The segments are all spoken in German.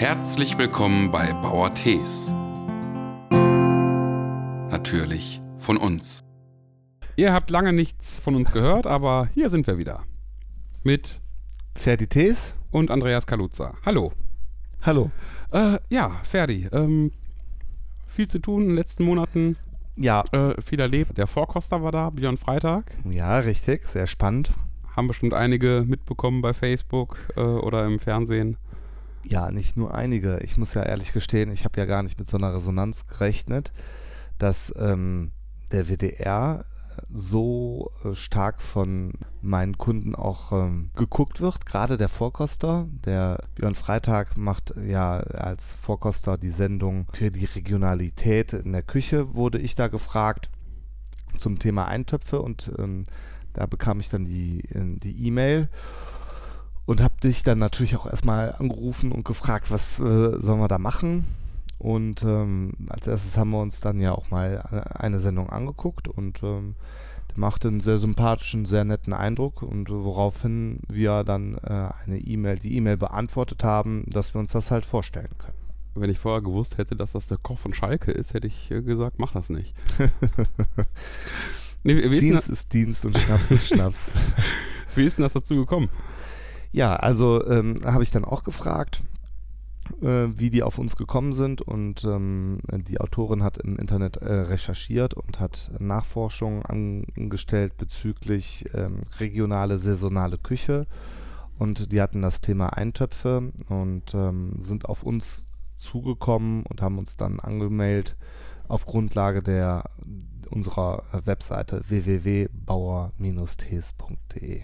Herzlich willkommen bei Bauer Tees. Natürlich von uns. Ihr habt lange nichts von uns gehört, aber hier sind wir wieder. Mit Ferdi Tees. und Andreas Kaluza. Hallo. Hallo. Äh, ja, Ferdi. Ähm, viel zu tun in den letzten Monaten. Ja, Äh, viel erlebt. Der Vorkoster war da, Björn Freitag. ja, richtig, sehr spannend. Haben bestimmt einige mitbekommen bei Facebook äh, oder im Fernsehen. Ja, nicht nur einige. Ich muss ja ehrlich gestehen, ich habe ja gar nicht mit so einer Resonanz gerechnet, dass ähm, der WDR so äh, stark von meinen Kunden auch ähm, geguckt wird. Gerade der Vorkoster, der Björn Freitag macht ja als Vorkoster die Sendung für die Regionalität in der Küche, wurde ich da gefragt zum Thema Eintöpfe und ähm, da bekam ich dann die äh, die E-Mail und habe dich dann natürlich auch erstmal angerufen und gefragt, was äh, sollen wir da machen. Und ähm, als erstes haben wir uns dann ja auch mal äh, eine Sendung angeguckt und ähm, der machte einen sehr sympathischen, sehr netten Eindruck und woraufhin wir dann äh, eine E-Mail, die E-Mail beantwortet haben, dass wir uns das halt vorstellen können. Wenn ich vorher gewusst hätte, dass das der Koch von Schalke ist, hätte ich äh, gesagt, mach das nicht. nee, Dienst ist Dienst und Schnaps ist Schnaps. wie ist denn das dazu gekommen? Ja, also ähm, habe ich dann auch gefragt, äh, wie die auf uns gekommen sind und ähm, die Autorin hat im Internet äh, recherchiert und hat Nachforschungen angestellt bezüglich ähm, regionale, saisonale Küche. Und die hatten das Thema Eintöpfe und ähm, sind auf uns zugekommen und haben uns dann angemeldet auf Grundlage der unserer Webseite www.bauer-tees.de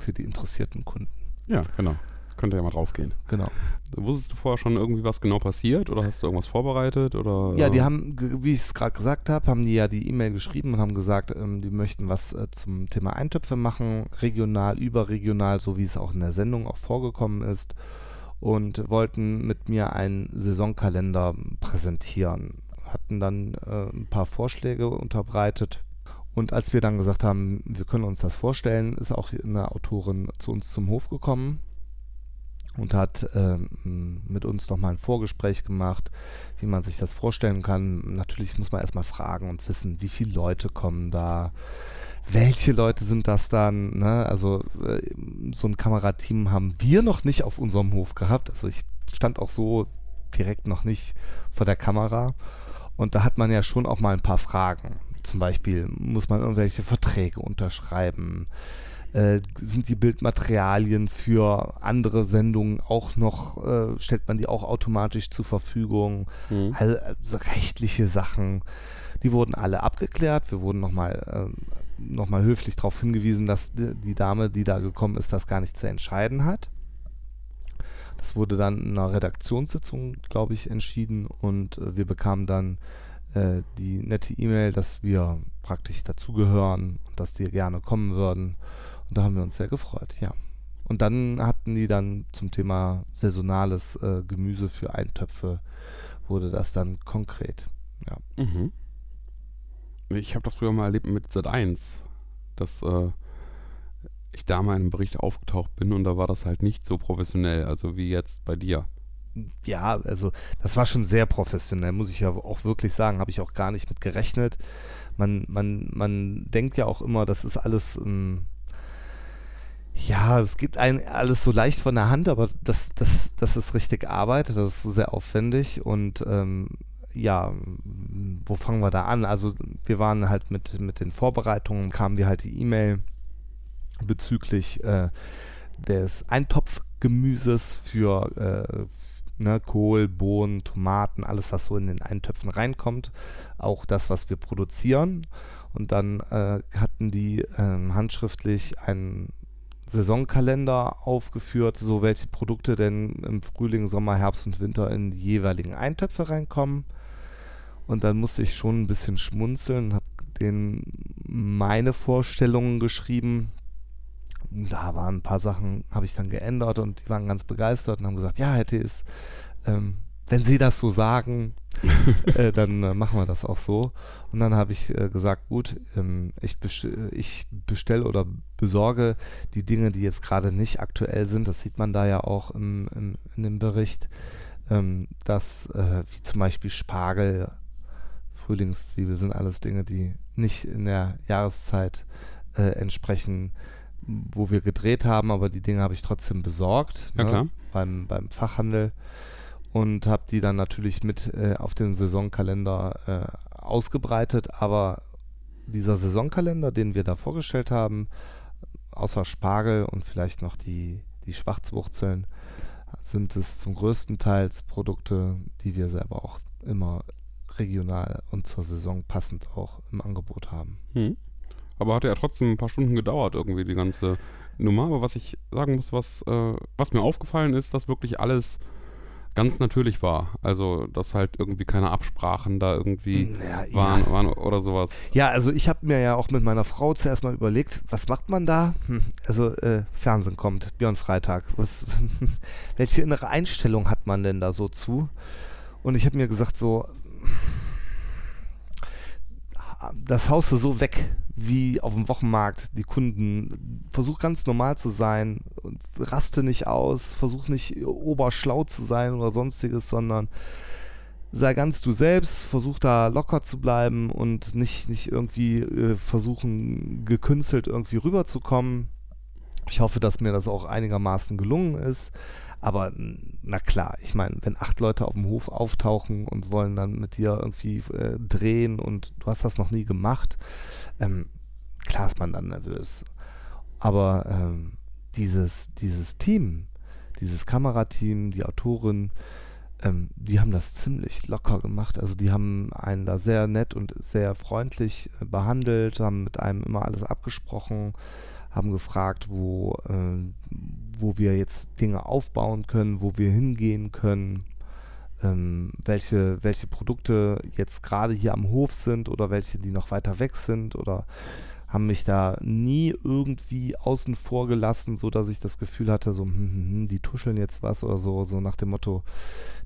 für die interessierten Kunden. Ja, genau. Könnt ihr ja mal drauf gehen. Genau. Wusstest du vorher schon irgendwie, was genau passiert oder hast du irgendwas vorbereitet? Oder, Ja, die äh, haben, wie ich es gerade gesagt habe, haben die ja die E-Mail geschrieben und haben gesagt, ähm, die möchten was äh, zum Thema Eintöpfe machen, regional, überregional, so wie es auch in der Sendung auch vorgekommen ist und wollten mit mir einen Saisonkalender präsentieren. Hatten dann äh, ein paar Vorschläge unterbreitet. Und als wir dann gesagt haben, wir können uns das vorstellen, ist auch eine Autorin zu uns zum Hof gekommen und hat ähm, mit uns nochmal ein Vorgespräch gemacht, wie man sich das vorstellen kann. Natürlich muss man erstmal fragen und wissen, wie viele Leute kommen da, welche Leute sind das dann. Ne? Also äh, so ein Kamerateam haben wir noch nicht auf unserem Hof gehabt. Also ich stand auch so direkt noch nicht vor der Kamera. Und da hat man ja schon auch mal ein paar Fragen. Zum Beispiel muss man irgendwelche Verträge unterschreiben. Äh, sind die Bildmaterialien für andere Sendungen auch noch, äh, stellt man die auch automatisch zur Verfügung? Mhm. Also, also rechtliche Sachen, die wurden alle abgeklärt. Wir wurden nochmal ähm, noch mal höflich darauf hingewiesen, dass die, die Dame, die da gekommen ist, das gar nicht zu entscheiden hat. Das wurde dann in einer Redaktionssitzung, glaube ich, entschieden und äh, wir bekamen dann äh, die nette E-Mail, dass wir praktisch dazugehören und dass die gerne kommen würden. Und da haben wir uns sehr gefreut, ja. Und dann hatten die dann zum Thema saisonales äh, Gemüse für Eintöpfe, wurde das dann konkret. Ja. Mhm. Ich habe das früher mal erlebt mit Z1, dass äh, ich da mal in einem Bericht aufgetaucht bin und da war das halt nicht so professionell, also wie jetzt bei dir. Ja, also das war schon sehr professionell, muss ich ja auch wirklich sagen, habe ich auch gar nicht mit gerechnet. Man, man, man denkt ja auch immer, das ist alles, ähm, ja, es gibt ein alles so leicht von der Hand, aber das, das, das ist richtig Arbeit, das ist sehr aufwendig und ähm, ja, wo fangen wir da an? Also wir waren halt mit, mit den Vorbereitungen, kamen wir halt die E-Mail bezüglich äh, des Eintopfgemüses für äh, ne, Kohl, Bohnen, Tomaten, alles, was so in den Eintöpfen reinkommt. Auch das, was wir produzieren. Und dann äh, hatten die ähm, handschriftlich einen Saisonkalender aufgeführt, so welche Produkte denn im Frühling, Sommer, Herbst und Winter in die jeweiligen Eintöpfe reinkommen. Und dann musste ich schon ein bisschen schmunzeln, habe denen meine Vorstellungen geschrieben. Da waren ein paar Sachen, habe ich dann geändert und die waren ganz begeistert und haben gesagt, ja, hätte es, ähm, wenn Sie das so sagen, äh, dann äh, machen wir das auch so. Und dann habe ich äh, gesagt, gut, ähm, ich, bestell, ich bestelle oder besorge die Dinge, die jetzt gerade nicht aktuell sind. Das sieht man da ja auch im, im, in dem Bericht, ähm, dass äh, wie zum Beispiel Spargel, Frühlingszwiebel sind alles Dinge, die nicht in der Jahreszeit äh, entsprechen, wo wir gedreht haben, aber die Dinge habe ich trotzdem besorgt Ja, ne. Beim, beim Fachhandel und habe die dann natürlich mit äh, auf den Saisonkalender äh, ausgebreitet. Aber dieser Saisonkalender, den wir da vorgestellt haben, außer Spargel und vielleicht noch die, die Schwarzwurzeln, sind es zum größten Teil Produkte, die wir selber auch immer regional und zur Saison passend auch im Angebot haben. Hm. Aber hat ja trotzdem ein paar Stunden gedauert, irgendwie die ganze Nummer. Aber was ich sagen muss, was, äh, was mir aufgefallen ist, dass wirklich alles ganz natürlich war. Also, dass halt irgendwie keine Absprachen da irgendwie Ja, waren, waren oder sowas. Ja, also ich habe mir ja auch mit meiner Frau zuerst mal überlegt, was macht man da? Hm, also äh, Fernsehen kommt, Björn Freitag. Was, welche innere Einstellung hat man denn da so zu? Und ich habe mir gesagt, so, das haust du so weg wie auf dem Wochenmarkt. Die Kunden, versuch ganz normal zu sein, und raste nicht aus, versuch nicht oberschlau zu sein oder sonstiges, sondern sei ganz du selbst, versuch da locker zu bleiben und nicht, nicht irgendwie äh, versuchen, gekünstelt irgendwie rüberzukommen. Ich hoffe, dass mir das auch einigermaßen gelungen ist. Aber na klar, ich meine, wenn acht Leute auf dem Hof auftauchen und wollen dann mit dir irgendwie äh, drehen und du hast das noch nie gemacht, ähm, klar ist man dann nervös. Aber ähm, dieses, dieses Team, dieses Kamerateam, die Autorin, ähm, die haben das ziemlich locker gemacht. Also die haben einen da sehr nett und sehr freundlich äh, behandelt, haben mit einem immer alles abgesprochen, haben gefragt, wo, äh, wo wir jetzt Dinge aufbauen können, wo wir hingehen können, ähm, welche, welche Produkte jetzt gerade hier am Hof sind oder welche, die noch weiter weg sind oder haben mich da nie irgendwie außen vor gelassen, so dass ich das Gefühl hatte, so, hm, hm, hm, die tuscheln jetzt was oder so, so nach dem Motto,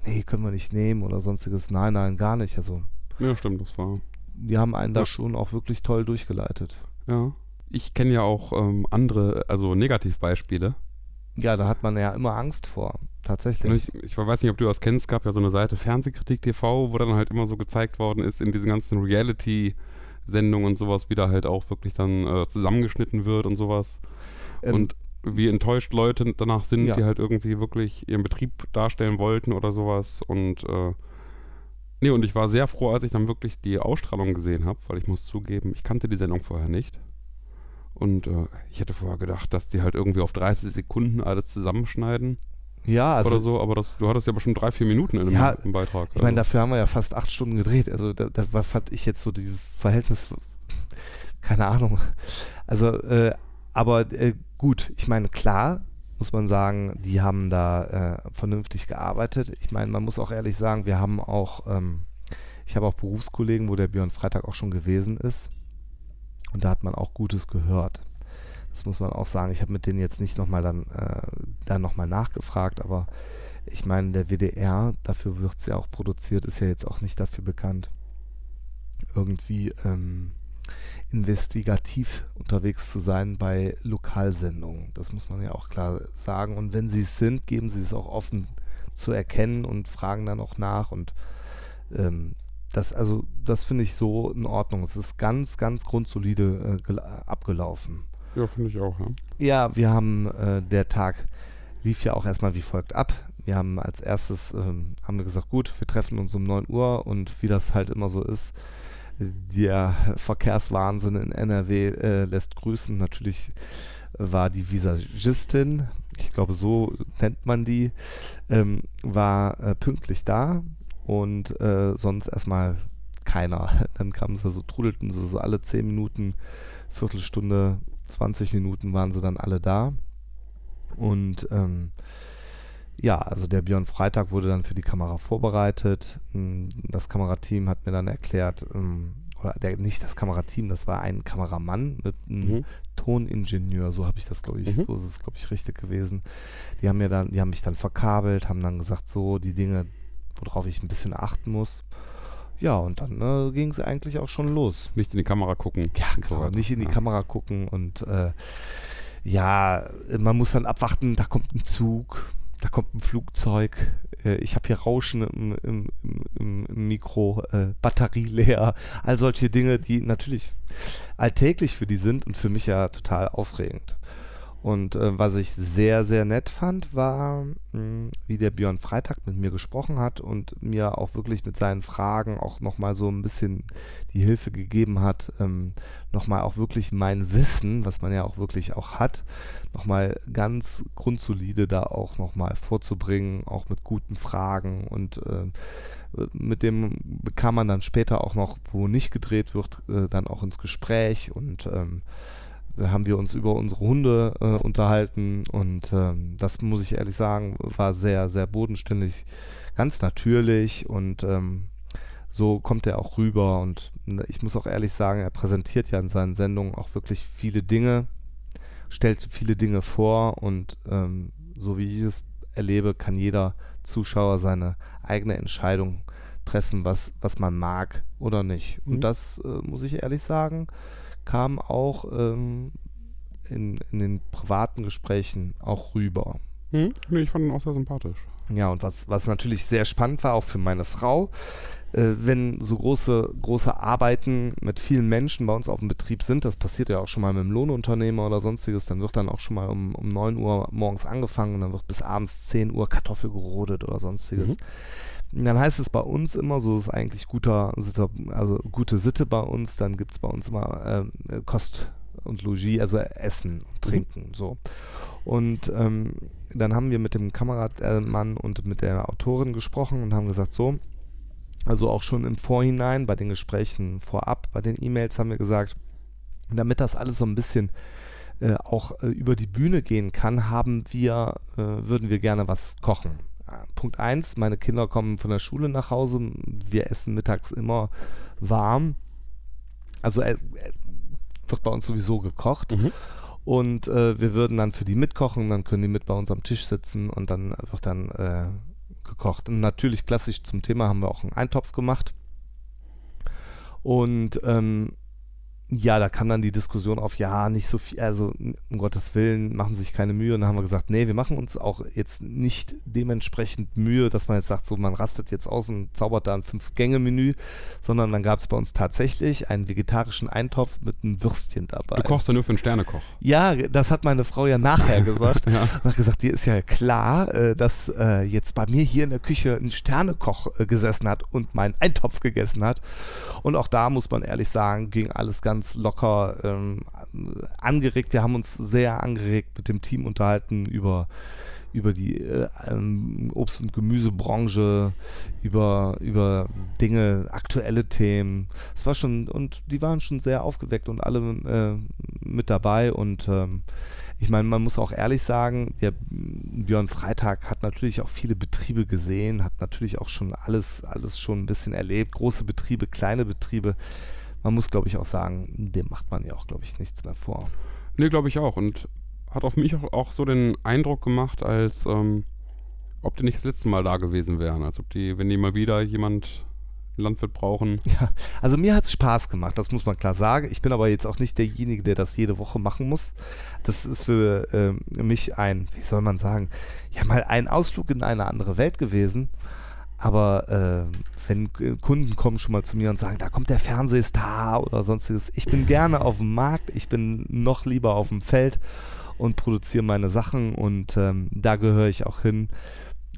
nee, können wir nicht nehmen oder sonstiges. Nein, nein, gar nicht. Also, Ja, stimmt, das war. die haben einen da Ja. schon auch wirklich toll durchgeleitet. Ja. Ich kenne ja auch ähm, andere, also Negativbeispiele. Ja, da hat man ja immer Angst vor, tatsächlich. Ich, ich weiß nicht, ob du das kennst, es gab ja so eine Seite Fernsehkritik TV, wo dann halt immer so gezeigt worden ist in diesen ganzen Reality-Sendungen und sowas, wie da halt auch wirklich dann äh, zusammengeschnitten wird und sowas. Ähm, und wie enttäuscht Leute danach sind, Ja. die halt irgendwie wirklich ihren Betrieb darstellen wollten oder sowas. Und äh, nee, und ich war sehr froh, als ich dann wirklich die Ausstrahlung gesehen habe, weil ich muss zugeben, ich kannte die Sendung vorher nicht. Und äh, ich hätte vorher gedacht, dass die halt irgendwie auf 30 Sekunden alles zusammenschneiden ja, also oder so, aber das, du hattest ja bestimmt drei, vier Minuten in dem, Ja, im Beitrag. Ich meine, also. dafür haben wir ja fast acht Stunden gedreht. Also da, da fand ich jetzt so dieses Verhältnis, keine Ahnung. Also, äh, aber äh, gut, ich meine, klar muss man sagen, die haben da äh, vernünftig gearbeitet. Ich meine, man muss auch ehrlich sagen, wir haben auch, ähm, ich habe auch Berufskollegen, wo der Björn Freitag auch schon gewesen ist. Und da hat man auch Gutes gehört. Das muss man auch sagen. Ich habe mit denen jetzt nicht nochmal dann, äh, dann nochmal nachgefragt, aber ich meine, der WDR, dafür wird es ja auch produziert, ist ja jetzt auch nicht dafür bekannt, irgendwie ähm, investigativ unterwegs zu sein bei Lokalsendungen. Das muss man ja auch klar sagen. Und wenn sie es sind, geben sie es auch offen zu erkennen und fragen dann auch nach. Und ähm, das, also, das finde ich so in Ordnung. Es ist ganz, ganz grundsolide äh, gel- abgelaufen. ja, finde ich auch, ja. Ja, wir haben, äh, der Tag lief ja auch erstmal wie folgt ab. Wir haben als erstes, ähm, haben wir gesagt, gut, wir treffen uns um 9 Uhr und wie das halt immer so ist, der Verkehrswahnsinn in NRW äh, lässt grüßen. Natürlich war die Visagistin, ich glaube so nennt man die, ähm, war äh, pünktlich da und äh, sonst erstmal keiner. Dann kamen sie so, trudelten sie so alle 10 Minuten, Viertelstunde 20 Minuten waren sie dann alle da. Und ähm, ja, also der Björn Freitag wurde dann für die Kamera vorbereitet. Mm, Das Kamerateam hat mir dann erklärt, ähm, oder der, nicht das Kamerateam, das war ein Kameramann mit einem Mhm. Toningenieur, so habe ich das, glaube ich, Mhm. so ist es, glaube ich, richtig gewesen. Die haben mir dann, die haben mich dann verkabelt, haben dann gesagt, so, die Dinge, worauf ich ein bisschen achten muss. Ja, und dann äh, ging es eigentlich auch schon los. Nicht in die Kamera gucken. Ja, und so nicht in die ja. Kamera gucken und äh, ja, man muss dann abwarten, da kommt ein Zug, da kommt ein Flugzeug, äh, ich habe hier Rauschen im, im, im, im Mikro, äh, Batterie leer, all solche Dinge, die natürlich alltäglich für die sind und für mich ja total aufregend. Und äh, was ich sehr, sehr nett fand, war, mh, wie der Björn Freitag mit mir gesprochen hat und mir auch wirklich mit seinen Fragen auch nochmal so ein bisschen die Hilfe gegeben hat, ähm, nochmal auch wirklich mein Wissen, was man ja auch wirklich auch hat, nochmal ganz grundsolide da auch nochmal vorzubringen, auch mit guten Fragen. Und äh, mit dem bekam man dann später auch noch, wo nicht gedreht wird, äh, dann auch ins Gespräch. Und ähm, da haben wir uns über unsere Hunde äh, unterhalten und ähm, das muss ich ehrlich sagen, war sehr, sehr bodenständig, ganz natürlich und ähm, so kommt er auch rüber und ich muss auch ehrlich sagen, er präsentiert ja in seinen Sendungen auch wirklich viele Dinge, stellt viele Dinge vor und ähm, so wie ich es erlebe, kann jeder Zuschauer seine eigene Entscheidung treffen, was, was man mag oder nicht. Mhm. Und das äh, muss ich ehrlich sagen, kam auch ähm, in, in den privaten Gesprächen auch rüber. Hm? Nee, ich fand ihn auch sehr sympathisch. Ja, und was, was natürlich sehr spannend war, auch für meine Frau, äh, wenn so große, große Arbeiten mit vielen Menschen bei uns auf dem Betrieb sind, das passiert ja auch schon mal mit einem Lohnunternehmer oder sonstiges, dann wird dann auch schon mal um, um 9 Uhr morgens angefangen und dann wird bis abends 10 Uhr Kartoffel gerodet oder sonstiges. Und Dann heißt es bei uns immer, so ist eigentlich guter, also gute Sitte bei uns, dann gibt es bei uns immer äh, Kost und Logis, also Essen und Trinken, so. Und ähm, dann haben wir mit dem Kameramann und mit der Autorin gesprochen und haben gesagt, so, also auch schon im Vorhinein, bei den Gesprächen vorab, bei den E-Mails haben wir gesagt, damit das alles so ein bisschen äh, auch äh, über die Bühne gehen kann, haben wir, äh, würden wir gerne was kochen. Punkt eins: meine Kinder kommen von der Schule nach Hause, wir essen mittags immer warm. Also äh, äh, wird bei uns sowieso gekocht. Mhm. Und äh, wir würden dann für die mitkochen, dann können die mit bei uns am Tisch sitzen und dann wird dann äh, gekocht. Und natürlich klassisch zum Thema haben wir auch einen Eintopf gemacht. Und ähm, ja, da kam dann die Diskussion auf, ja, nicht so viel, also um Gottes Willen, machen sich keine Mühe. Und dann haben wir gesagt, nee, wir machen uns auch jetzt nicht dementsprechend Mühe, dass man jetzt sagt, so man rastet jetzt aus und zaubert da ein Fünf-Gänge-Menü, sondern dann gab es bei uns tatsächlich einen vegetarischen Eintopf mit einem Würstchen dabei. Du kochst ja nur für einen Sternekoch. Ja, das hat meine Frau ja nachher gesagt. Ja. Und hat gesagt, dir ist ja klar, äh, dass äh, jetzt bei mir hier in der Küche ein Sternekoch äh, gesessen hat und meinen Eintopf gegessen hat. Und auch da muss man ehrlich sagen, ging alles ganz locker ähm, angeregt. Wir haben uns sehr angeregt mit dem Team unterhalten über über die äh, ähm, Obst- und Gemüsebranche, über, über Dinge, aktuelle Themen. Es war schon, und die waren schon sehr aufgeweckt und alle äh, mit dabei. Und ähm, ich meine, man muss auch ehrlich sagen, der Björn Freitag hat natürlich auch viele Betriebe gesehen, hat natürlich auch schon alles, alles schon ein bisschen erlebt. Große Betriebe, kleine Betriebe. Man muss, glaube ich, auch sagen, dem macht man ja auch, glaube ich, nichts mehr vor. Nee, glaube ich auch. Und hat auf mich auch, auch so den Eindruck gemacht, als ähm, ob die nicht das letzte Mal da gewesen wären. Als ob die, wenn die mal wieder jemand Landwirt brauchen. Ja, also mir hat es Spaß gemacht, das muss man klar sagen. Ich bin aber jetzt auch nicht derjenige, der das jede Woche machen muss. Das ist für ähm, mich ein, wie soll man sagen, ja mal ein Ausflug in eine andere Welt gewesen. Aber äh, wenn Kunden kommen schon mal zu mir und sagen, da kommt der Fernsehstar oder sonstiges, ich bin gerne auf dem Markt, ich bin noch lieber auf dem Feld und produziere meine Sachen und ähm, da gehöre ich auch hin.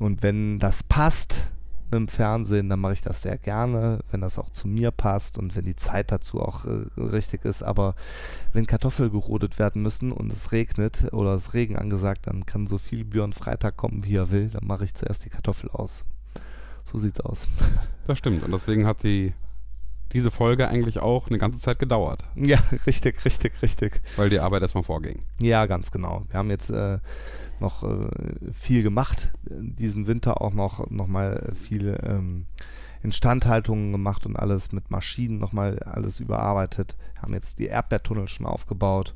Und wenn das passt mit dem Fernsehen, dann mache ich das sehr gerne, wenn das auch zu mir passt und wenn die Zeit dazu auch äh, richtig ist. Aber wenn Kartoffeln gerodet werden müssen und es regnet oder es Regen angesagt, dann kann so viel Björn Freitag kommen, wie er will. Dann mache ich zuerst die Kartoffel aus. So sieht's aus. Das stimmt. Und deswegen hat die diese Folge eigentlich auch eine ganze Zeit gedauert, Ja, richtig, richtig, richtig. weil die Arbeit erstmal vorging. Ja, ganz genau. Wir haben jetzt äh, noch äh, viel gemacht, diesen Winter auch noch, noch mal viel ähm, Instandhaltungen gemacht und alles mit Maschinen nochmal alles überarbeitet. Wir haben jetzt die Erdbeertunnel schon aufgebaut.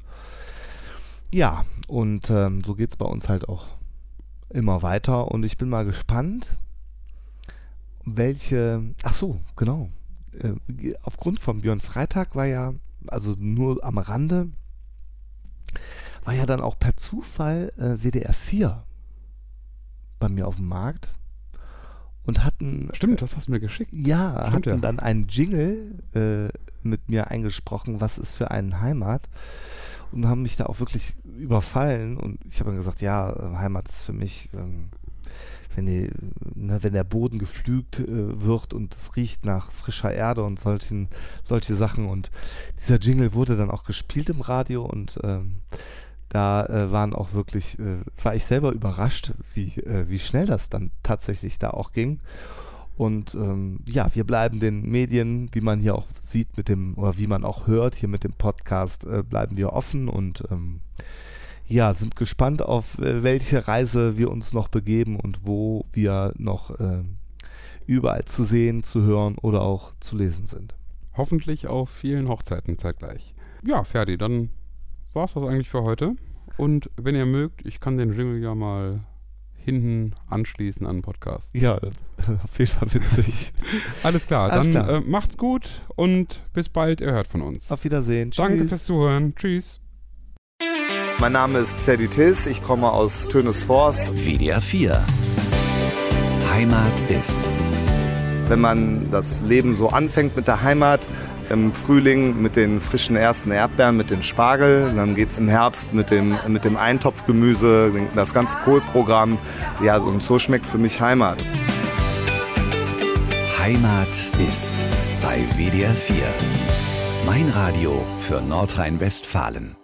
Ja, und ähm, so geht es bei uns halt auch immer weiter und ich bin mal gespannt, welche, ach so, genau. Äh, aufgrund von Björn Freitag war ja, also nur am Rande, war ja dann auch per Zufall äh, WDR 4 bei mir auf dem Markt und hatten. Stimmt, das hast du mir geschickt. Ja, Stimmt, hatten ja. dann einen Jingle äh, mit mir eingesprochen, was ist für einen Heimat. Und haben mich da auch wirklich überfallen. Und ich habe dann gesagt, ja, äh, Heimat ist für mich, ähm, wenn, die, ne, wenn der Boden geflügt äh, wird und es riecht nach frischer Erde und solchen, solche Sachen. Und dieser Jingle wurde dann auch gespielt im Radio und ähm, da äh, waren auch wirklich, äh, war ich selber überrascht, wie, äh, wie schnell das dann tatsächlich da auch ging. Und ähm, ja, wir bleiben den Medien, wie man hier auch sieht mit dem, oder wie man auch hört, hier mit dem Podcast, äh, bleiben wir offen und ähm, ja, sind gespannt auf äh, welche Reise wir uns noch begeben und wo wir noch äh, überall zu sehen, zu hören oder auch zu lesen sind. Hoffentlich auf vielen Hochzeiten zeitgleich. Ja, Ferdi, dann war es das eigentlich für heute. Und wenn ihr mögt, ich kann den Jingle ja mal hinten anschließen an den Podcast. Ja, auf jeden Fall witzig. Alles klar, Alles dann klar. Äh, macht's gut und bis bald, ihr hört von uns. auf Wiedersehen. Danke Tschüss. fürs Zuhören. Tschüss. Mein Name ist Ferdi Tiss, ich komme aus Tönesforst. WDR 4. Heimat ist. Wenn man das Leben so anfängt mit der Heimat, im Frühling mit den frischen ersten Erdbeeren, mit den Spargel, dann geht es im Herbst mit dem, mit dem Eintopfgemüse, das ganze Kohlprogramm. Ja, und so schmeckt für mich Heimat. Heimat ist bei WDR 4. Mein Radio für Nordrhein-Westfalen.